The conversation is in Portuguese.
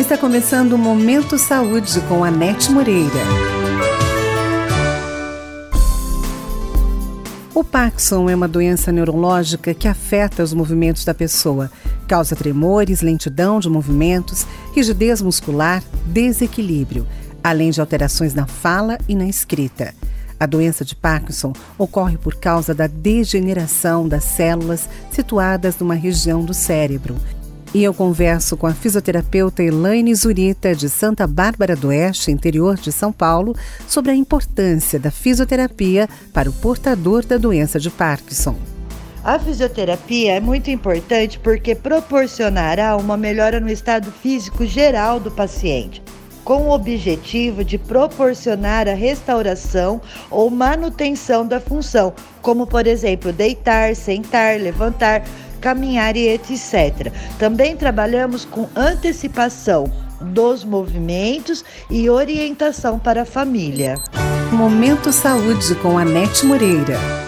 Está começando o Momento Saúde com a Nete Moreira. O Parkinson é uma doença neurológica que afeta os movimentos da pessoa. Causa tremores, lentidão de movimentos, rigidez muscular, desequilíbrio, além de alterações na fala e na escrita. A doença de Parkinson ocorre por causa da degeneração das células situadas numa região do cérebro e eu converso com a fisioterapeuta Elaine Zurita, de Santa Bárbara do Oeste, interior de São Paulo, sobre a importância da fisioterapia para o portador da doença de Parkinson. A fisioterapia é muito importante porque proporcionará uma melhora no estado físico geral do paciente, com o objetivo de proporcionar a restauração ou manutenção da função, como por exemplo deitar, sentar, levantar, caminhar e etc. Também trabalhamos com antecipação dos movimentos e orientação para a família. Momento Saúde com Anete Moreira.